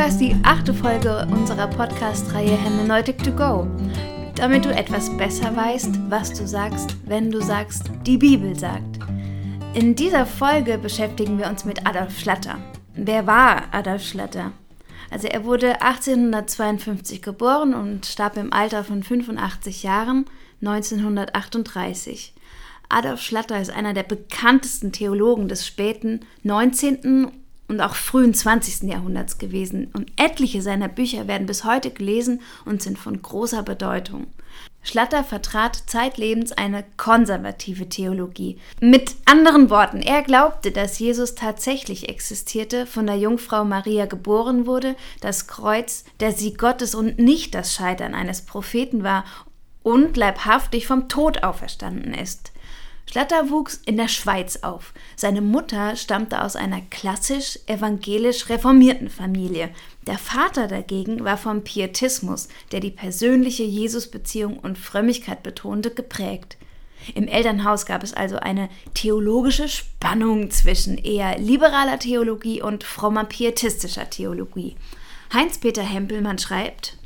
hörst die achte Folge unserer Podcast-Reihe Hermeneutic to Go, damit du etwas besser weißt, was du sagst, wenn du sagst, die Bibel sagt. In dieser Folge beschäftigen wir uns mit Adolf Schlatter. Wer war Adolf Schlatter? Also er wurde 1852 geboren und starb im Alter von 85 Jahren 1938. Adolf Schlatter ist einer der bekanntesten Theologen des späten 19. und auch frühen 20. Jahrhunderts gewesen und etliche seiner Bücher werden bis heute gelesen und sind von großer Bedeutung. Schlatter vertrat zeitlebens eine konservative Theologie. Mit anderen Worten, er glaubte, dass Jesus tatsächlich existierte, von der Jungfrau Maria geboren wurde, das Kreuz der Sieg Gottes und nicht das Scheitern eines Propheten war und leibhaftig vom Tod auferstanden ist. Schlatter wuchs in der Schweiz auf. Seine Mutter stammte aus einer klassisch evangelisch reformierten Familie. Der Vater dagegen war vom Pietismus, der die persönliche Jesusbeziehung und Frömmigkeit betonte, geprägt. Im Elternhaus gab es also eine theologische Spannung zwischen eher liberaler Theologie und frommer pietistischer Theologie. Heinz-Peter Hempelmann schreibt,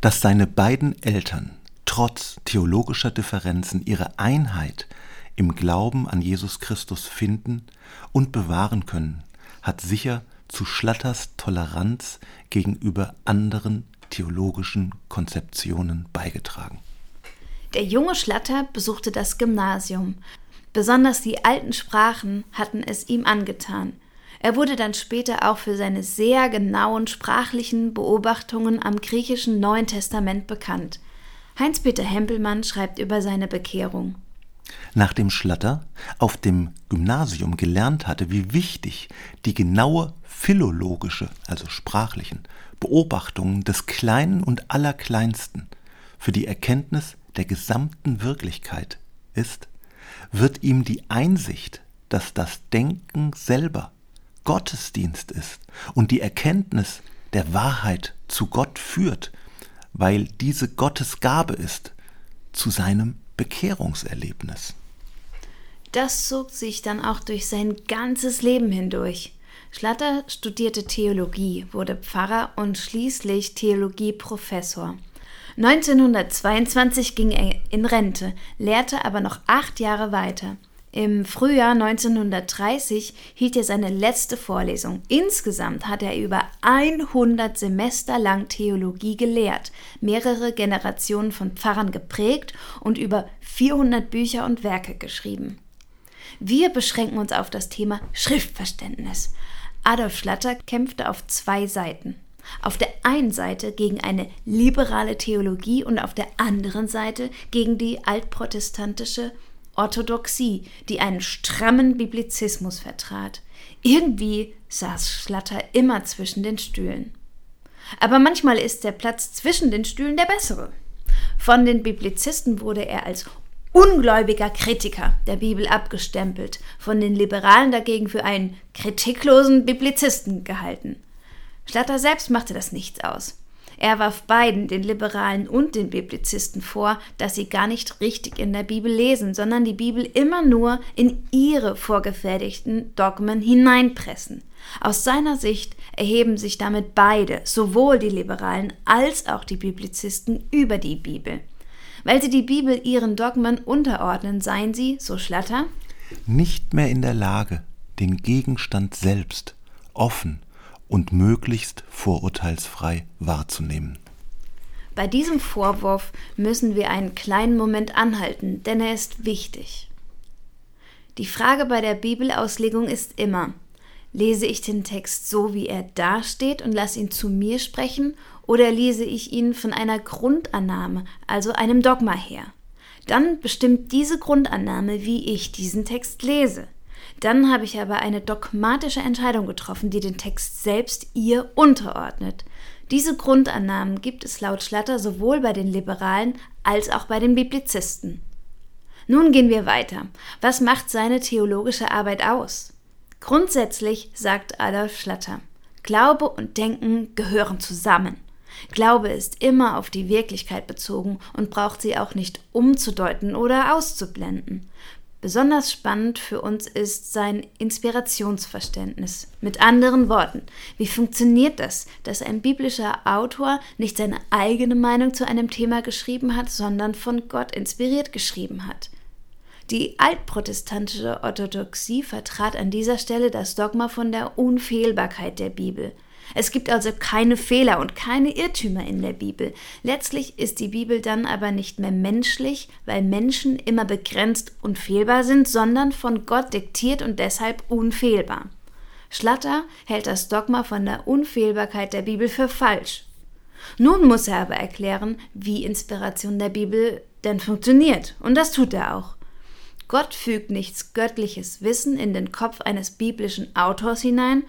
dass seine beiden Eltern trotz theologischer Differenzen ihre Einheit im Glauben an Jesus Christus finden und bewahren können, hat sicher zu Schlatters Toleranz gegenüber anderen theologischen Konzeptionen beigetragen. Der junge Schlatter besuchte das Gymnasium. Besonders die alten Sprachen hatten es ihm angetan. Er wurde dann später auch für seine sehr genauen sprachlichen Beobachtungen am griechischen Neuen Testament bekannt. Heinz-Peter Hempelmann schreibt über seine Bekehrung. Nachdem Schlatter auf dem Gymnasium gelernt hatte, wie wichtig die genaue philologische, also sprachlichen, Beobachtungen des Kleinen und Allerkleinsten für die Erkenntnis der gesamten Wirklichkeit ist, wird ihm die Einsicht, dass das Denken selber Gottesdienst ist und die Erkenntnis der Wahrheit zu Gott führt, weil diese Gottes Gabe ist, zu seinem Bekehrungserlebnis. Das zog sich dann auch durch sein ganzes Leben hindurch. Schlatter studierte Theologie, wurde Pfarrer und schließlich Theologieprofessor. 1922 ging er in Rente, lehrte aber noch acht Jahre weiter. Im Frühjahr 1930 hielt er seine letzte Vorlesung. Insgesamt hat er über 100 Semester lang Theologie gelehrt, mehrere Generationen von Pfarrern geprägt und über 400 Bücher und Werke geschrieben. Wir beschränken uns auf das Thema Schriftverständnis. Adolf Schlatter kämpfte auf zwei Seiten. Auf der einen Seite gegen eine liberale Theologie und auf der anderen Seite gegen die altprotestantische Orthodoxie, die einen strammen Biblizismus vertrat. Irgendwie saß Schlatter immer zwischen den Stühlen. Aber manchmal ist der Platz zwischen den Stühlen der bessere. Von den Biblizisten wurde er als ungläubiger Kritiker der Bibel abgestempelt, von den Liberalen dagegen für einen kritiklosen Biblizisten gehalten. Schlatter selbst machte das nichts aus. Er warf beiden, den Liberalen und den Biblizisten, vor, dass sie gar nicht richtig in der Bibel lesen, sondern die Bibel immer nur in ihre vorgefertigten Dogmen hineinpressen. Aus seiner Sicht erheben sich damit beide, sowohl die Liberalen als auch die Biblizisten, über die Bibel. Weil sie die Bibel ihren Dogmen unterordnen, seien sie, so Schlatter, nicht mehr in der Lage, den Gegenstand selbst offen und möglichst vorurteilsfrei wahrzunehmen. Bei diesem Vorwurf müssen wir einen kleinen Moment anhalten, denn er ist wichtig. Die Frage bei der Bibelauslegung ist immer, lese ich den Text so, wie er dasteht und lasse ihn zu mir sprechen, oder lese ich ihn von einer Grundannahme, also einem Dogma her? Dann bestimmt diese Grundannahme, wie ich diesen Text lese. Dann habe ich aber eine dogmatische Entscheidung getroffen, die den Text selbst ihr unterordnet. Diese Grundannahmen gibt es laut Schlatter sowohl bei den Liberalen als auch bei den Biblizisten. Nun gehen wir weiter. Was macht seine theologische Arbeit aus? Grundsätzlich sagt Adolf Schlatter, Glaube und Denken gehören zusammen. Glaube ist immer auf die Wirklichkeit bezogen und braucht sie auch nicht umzudeuten oder auszublenden. Besonders spannend für uns ist sein Inspirationsverständnis. Mit anderen Worten, wie funktioniert das, dass ein biblischer Autor nicht seine eigene Meinung zu einem Thema geschrieben hat, sondern von Gott inspiriert geschrieben hat? Die altprotestantische Orthodoxie vertrat an dieser Stelle das Dogma von der Unfehlbarkeit der Bibel. Es gibt also keine Fehler und keine Irrtümer in der Bibel. Letztlich ist die Bibel dann aber nicht mehr menschlich, weil Menschen immer begrenzt und fehlbar sind, sondern von Gott diktiert und deshalb unfehlbar. Schlatter hält das Dogma von der Unfehlbarkeit der Bibel für falsch. Nun muss er aber erklären, wie Inspiration der Bibel denn funktioniert, und das tut er auch. Gott fügt nichts göttliches Wissen in den Kopf eines biblischen Autors hinein,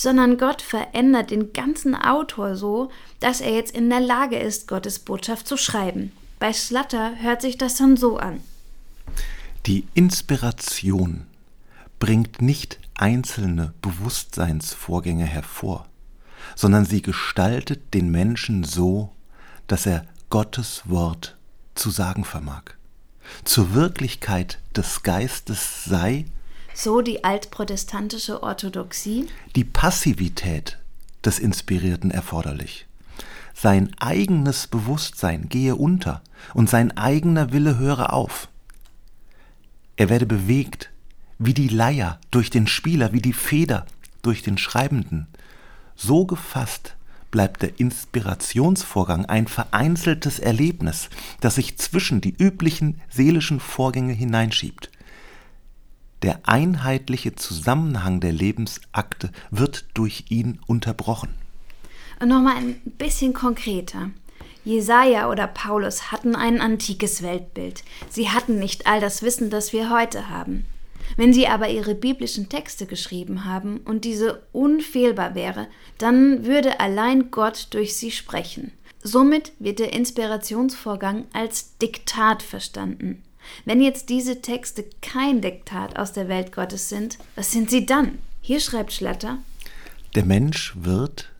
sondern Gott verändert den ganzen Autor so, dass er jetzt in der Lage ist, Gottes Botschaft zu schreiben. Bei Slatter hört sich das dann so an. Die Inspiration bringt nicht einzelne Bewusstseinsvorgänge hervor, sondern sie gestaltet den Menschen so, dass er Gottes Wort zu sagen vermag. Zur Wirklichkeit des Geistes sei, so die altprotestantische Orthodoxie, die Passivität des Inspirierten erforderlich. Sein eigenes Bewusstsein gehe unter und sein eigener Wille höre auf. Er werde bewegt, wie die Leier durch den Spieler, wie die Feder durch den Schreibenden. So gefasst bleibt der Inspirationsvorgang ein vereinzeltes Erlebnis, das sich zwischen die üblichen seelischen Vorgänge hineinschiebt. Der einheitliche Zusammenhang der Lebensakte wird durch ihn unterbrochen. Und nochmal ein bisschen konkreter. Jesaja oder Paulus hatten ein antikes Weltbild. Sie hatten nicht all das Wissen, das wir heute haben. Wenn sie aber ihre biblischen Texte geschrieben haben und diese unfehlbar wäre, dann würde allein Gott durch sie sprechen. Somit wird der Inspirationsvorgang als Diktat verstanden. Wenn jetzt diese Texte kein Diktat aus der Welt Gottes sind, was sind sie dann? Hier schreibt Schlatter. Der Mensch wird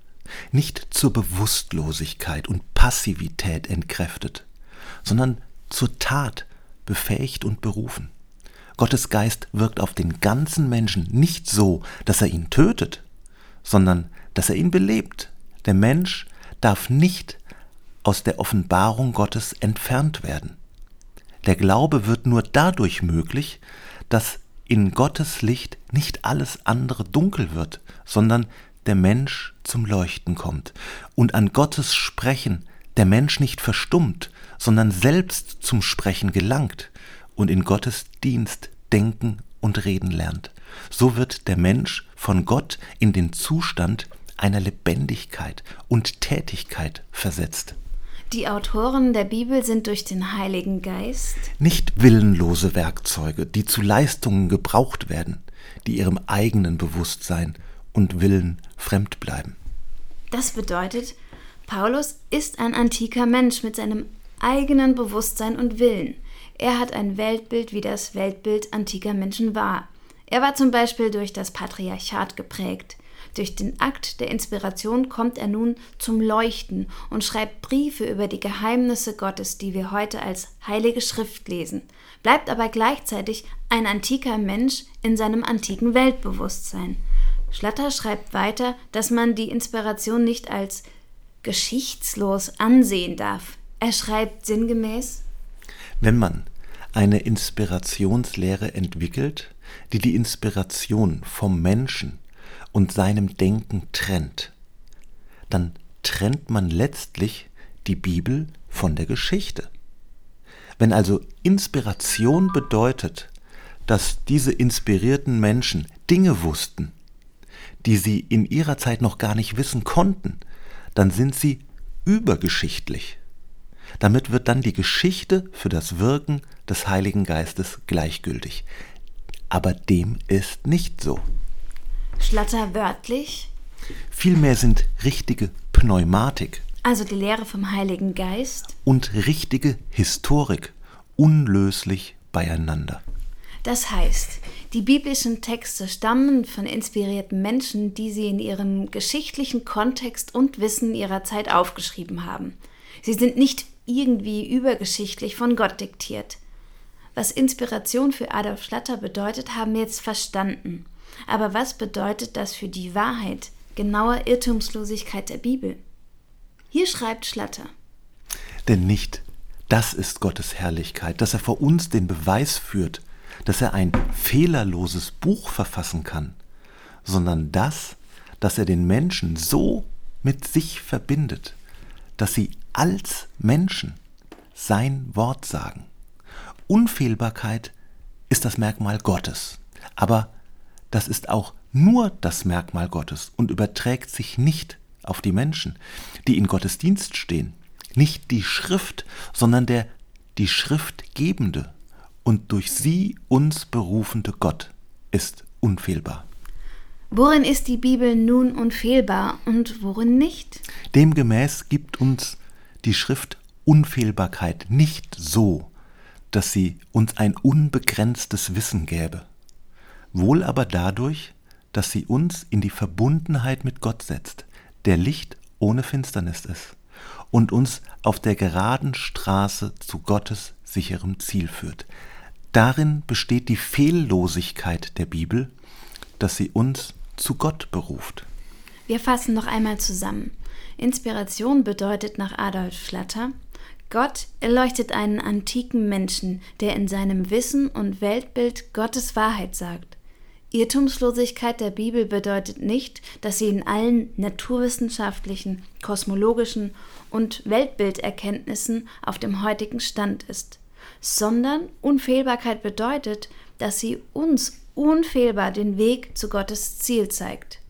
nicht zur Bewusstlosigkeit und Passivität entkräftet, sondern zur Tat befähigt und berufen. Gottes Geist wirkt auf den ganzen Menschen nicht so, dass er ihn tötet, sondern dass er ihn belebt. Der Mensch darf nicht aus der Offenbarung Gottes entfernt werden. Der Glaube wird nur dadurch möglich, dass in Gottes Licht nicht alles andere dunkel wird, sondern der Mensch zum Leuchten kommt und an Gottes Sprechen der Mensch nicht verstummt, sondern selbst zum Sprechen gelangt und in Gottes Dienst denken und reden lernt. So wird der Mensch von Gott in den Zustand einer Lebendigkeit und Tätigkeit versetzt. Die Autoren der Bibel sind durch den Heiligen Geist nicht willenlose Werkzeuge, die zu Leistungen gebraucht werden, die ihrem eigenen Bewusstsein und Willen fremd bleiben. Das bedeutet, Paulus ist ein antiker Mensch mit seinem eigenen Bewusstsein und Willen. Er hat ein Weltbild, wie das Weltbild antiker Menschen war. Er war zum Beispiel durch das Patriarchat geprägt. Durch den Akt der Inspiration kommt er nun zum Leuchten und schreibt Briefe über die Geheimnisse Gottes, die wir heute als Heilige Schrift lesen, bleibt aber gleichzeitig ein antiker Mensch in seinem antiken Weltbewusstsein. Schlatter schreibt weiter, dass man die Inspiration nicht als geschichtslos ansehen darf. Er schreibt sinngemäß Wenn man eine Inspirationslehre entwickelt, die die Inspiration vom Menschen und seinem Denken trennt, dann trennt man letztlich die Bibel von der Geschichte. Wenn also Inspiration bedeutet, dass diese inspirierten Menschen Dinge wussten, die sie in ihrer Zeit noch gar nicht wissen konnten, dann sind sie übergeschichtlich. Damit wird dann die Geschichte für das Wirken des Heiligen Geistes gleichgültig. Aber dem ist nicht so. Schlatter wörtlich? Vielmehr sind richtige Pneumatik. Also die Lehre vom Heiligen Geist? Und richtige Historik unlöslich beieinander. Das heißt, die biblischen Texte stammen von inspirierten Menschen, die sie in ihrem geschichtlichen Kontext und Wissen ihrer Zeit aufgeschrieben haben. Sie sind nicht irgendwie übergeschichtlich von Gott diktiert. Was Inspiration für Adolf Schlatter bedeutet, haben wir jetzt verstanden. Aber was bedeutet das für die Wahrheit, genauer Irrtumslosigkeit der Bibel? Hier schreibt Schlatter. Denn nicht das ist Gottes Herrlichkeit, dass er vor uns den Beweis führt, dass er ein fehlerloses Buch verfassen kann, sondern das, dass er den Menschen so mit sich verbindet, dass sie als Menschen sein Wort sagen. Unfehlbarkeit ist das Merkmal Gottes, aber das ist auch nur das Merkmal Gottes und überträgt sich nicht auf die Menschen, die in Gottes Dienst stehen. Nicht die Schrift, sondern der die Schrift gebende und durch sie uns berufende Gott ist unfehlbar. Worin ist die Bibel nun unfehlbar und worin nicht? Demgemäß gibt uns die Schrift Unfehlbarkeit nicht so, dass sie uns ein unbegrenztes Wissen gäbe, wohl aber dadurch, dass sie uns in die Verbundenheit mit Gott setzt, der Licht ohne Finsternis ist, und uns auf der geraden Straße zu Gottes sicherem Ziel führt. Darin besteht die Fehllosigkeit der Bibel, dass sie uns zu Gott beruft. Wir fassen noch einmal zusammen. Inspiration bedeutet nach Adolf Schlatter, Gott erleuchtet einen antiken Menschen, der in seinem Wissen und Weltbild Gottes Wahrheit sagt. Irrtumslosigkeit der Bibel bedeutet nicht, dass sie in allen naturwissenschaftlichen, kosmologischen und Weltbilderkenntnissen auf dem heutigen Stand ist, sondern Unfehlbarkeit bedeutet, dass sie uns unfehlbar den Weg zu Gottes Ziel zeigt.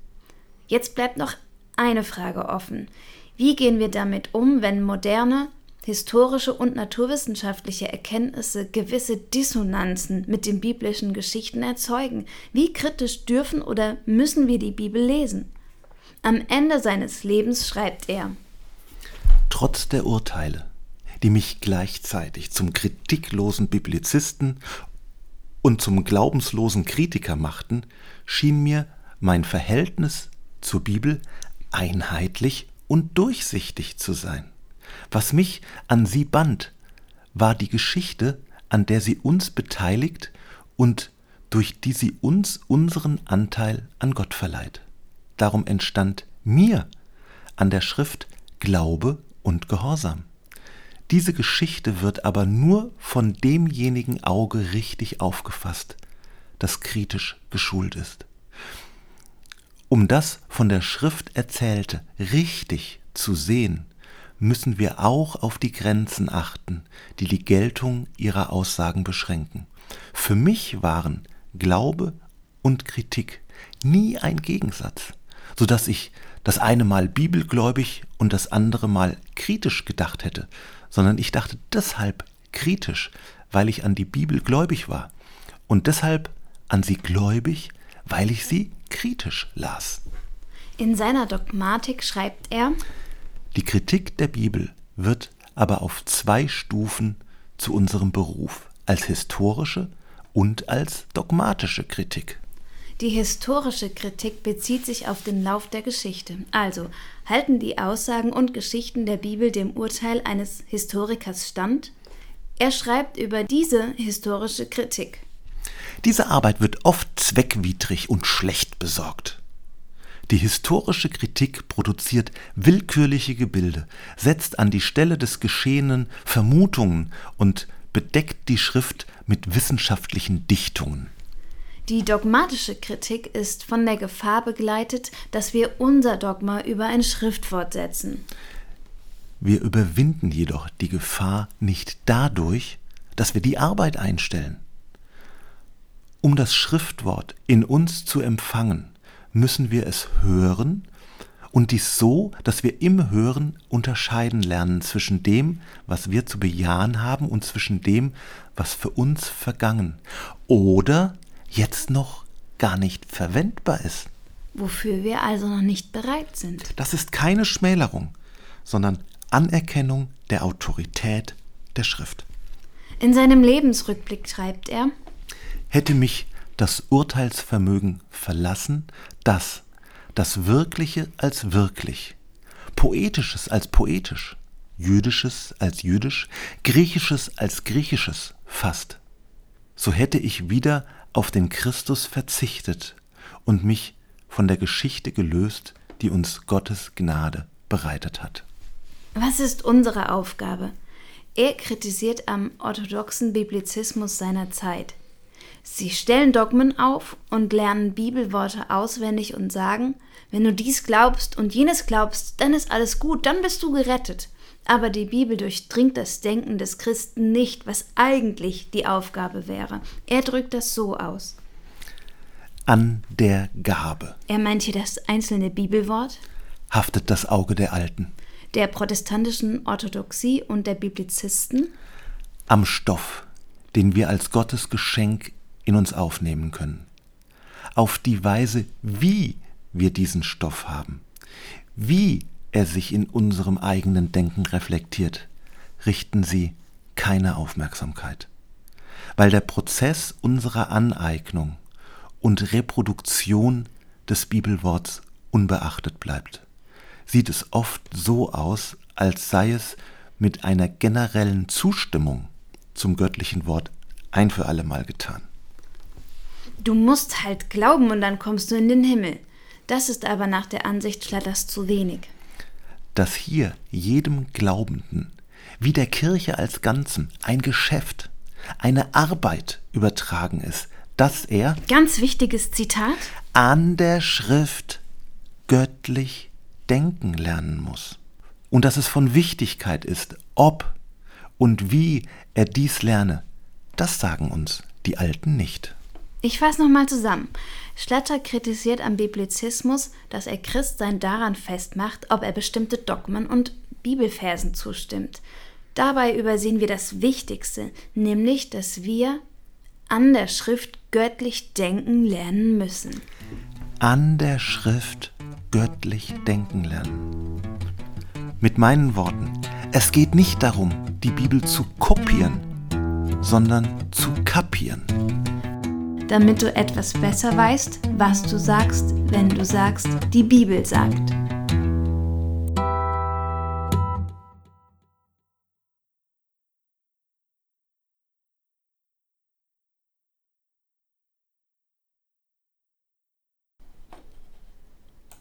Jetzt bleibt noch eine Frage offen. Wie gehen wir damit um, wenn moderne, historische und naturwissenschaftliche Erkenntnisse gewisse Dissonanzen mit den biblischen Geschichten erzeugen? Wie kritisch dürfen oder müssen wir die Bibel lesen? Am Ende seines Lebens schreibt er Trotz der Urteile, die mich gleichzeitig zum kritiklosen Biblizisten und zum glaubenslosen Kritiker machten, schien mir mein Verhältnis zur Bibel einheitlich und durchsichtig zu sein. Was mich an sie band, war die Geschichte, an der sie uns beteiligt und durch die sie uns unseren Anteil an Gott verleiht. Darum entstand mir an der Schrift Glaube und Gehorsam. Diese Geschichte wird aber nur von demjenigen Auge richtig aufgefasst, das kritisch geschult ist. Um das von der Schrift Erzählte richtig zu sehen, müssen wir auch auf die Grenzen achten, die die Geltung ihrer Aussagen beschränken. Für mich waren Glaube und Kritik nie ein Gegensatz, so dass ich das eine Mal bibelgläubig und das andere Mal kritisch gedacht hätte, sondern ich dachte deshalb kritisch, weil ich an die Bibel gläubig war und deshalb an sie gläubig, weil ich sie kritisch las. In seiner Dogmatik schreibt er, die Kritik der Bibel wird aber auf zwei Stufen zu unserem Beruf, als historische und als dogmatische Kritik. Die historische Kritik bezieht sich auf den Lauf der Geschichte. Also halten die Aussagen und Geschichten der Bibel dem Urteil eines Historikers stand? Er schreibt über diese historische Kritik. Diese Arbeit wird oft zweckwidrig und schlecht besorgt. Die historische Kritik produziert willkürliche Gebilde, setzt an die Stelle des Geschehenen Vermutungen und bedeckt die Schrift mit wissenschaftlichen Dichtungen. Die dogmatische Kritik ist von der Gefahr begleitet, dass wir unser Dogma über ein Schriftwort setzen. Wir überwinden jedoch die Gefahr nicht dadurch, dass wir die Arbeit einstellen. Um das Schriftwort in uns zu empfangen, müssen wir es hören und dies so, dass wir im Hören unterscheiden lernen zwischen dem, was wir zu bejahen haben und zwischen dem, was für uns vergangen oder jetzt noch gar nicht verwendbar ist. Wofür wir also noch nicht bereit sind. Das ist keine Schmälerung, sondern Anerkennung der Autorität der Schrift. In seinem Lebensrückblick schreibt er, hätte mich das Urteilsvermögen verlassen, dass das Wirkliche als wirklich, Poetisches als poetisch, Jüdisches als jüdisch, Griechisches als griechisches fasst, so hätte ich wieder auf den Christus verzichtet und mich von der Geschichte gelöst, die uns Gottes Gnade bereitet hat. Was ist unsere Aufgabe? Er kritisiert am orthodoxen Biblizismus seiner Zeit. Sie stellen Dogmen auf und lernen Bibelworte auswendig und sagen, wenn du dies glaubst und jenes glaubst, dann ist alles gut, dann bist du gerettet. Aber die Bibel durchdringt das Denken des Christen nicht, was eigentlich die Aufgabe wäre. Er drückt das so aus. An der Gabe. Er meint hier das einzelne Bibelwort. Haftet das Auge der Alten. Der protestantischen Orthodoxie und der Biblizisten. Am Stoff, den wir als Gottes Geschenk in uns aufnehmen können. Auf die Weise, wie wir diesen Stoff haben. Wie er sich in unserem eigenen Denken reflektiert, richten Sie keine Aufmerksamkeit, weil der Prozess unserer Aneignung und Reproduktion des Bibelworts unbeachtet bleibt. Sieht es oft so aus, als sei es mit einer generellen Zustimmung zum göttlichen Wort ein für alle Mal getan. Du musst halt glauben und dann kommst du in den Himmel. Das ist aber nach der Ansicht Schlatters zu wenig dass hier jedem Glaubenden, wie der Kirche als Ganzen, ein Geschäft, eine Arbeit übertragen ist, dass er, ganz wichtiges Zitat, an der Schrift göttlich denken lernen muss. Und dass es von Wichtigkeit ist, ob und wie er dies lerne, das sagen uns die Alten nicht. Ich fasse nochmal zusammen. Schlatter kritisiert am Biblizismus, dass er Christsein daran festmacht, ob er bestimmte Dogmen und Bibelversen zustimmt. Dabei übersehen wir das Wichtigste, nämlich, dass wir an der Schrift göttlich denken lernen müssen. An der Schrift göttlich denken lernen. Mit meinen Worten, es geht nicht darum, die Bibel zu kopieren, sondern zu kapieren damit du etwas besser weißt, was du sagst, wenn du sagst, die Bibel sagt.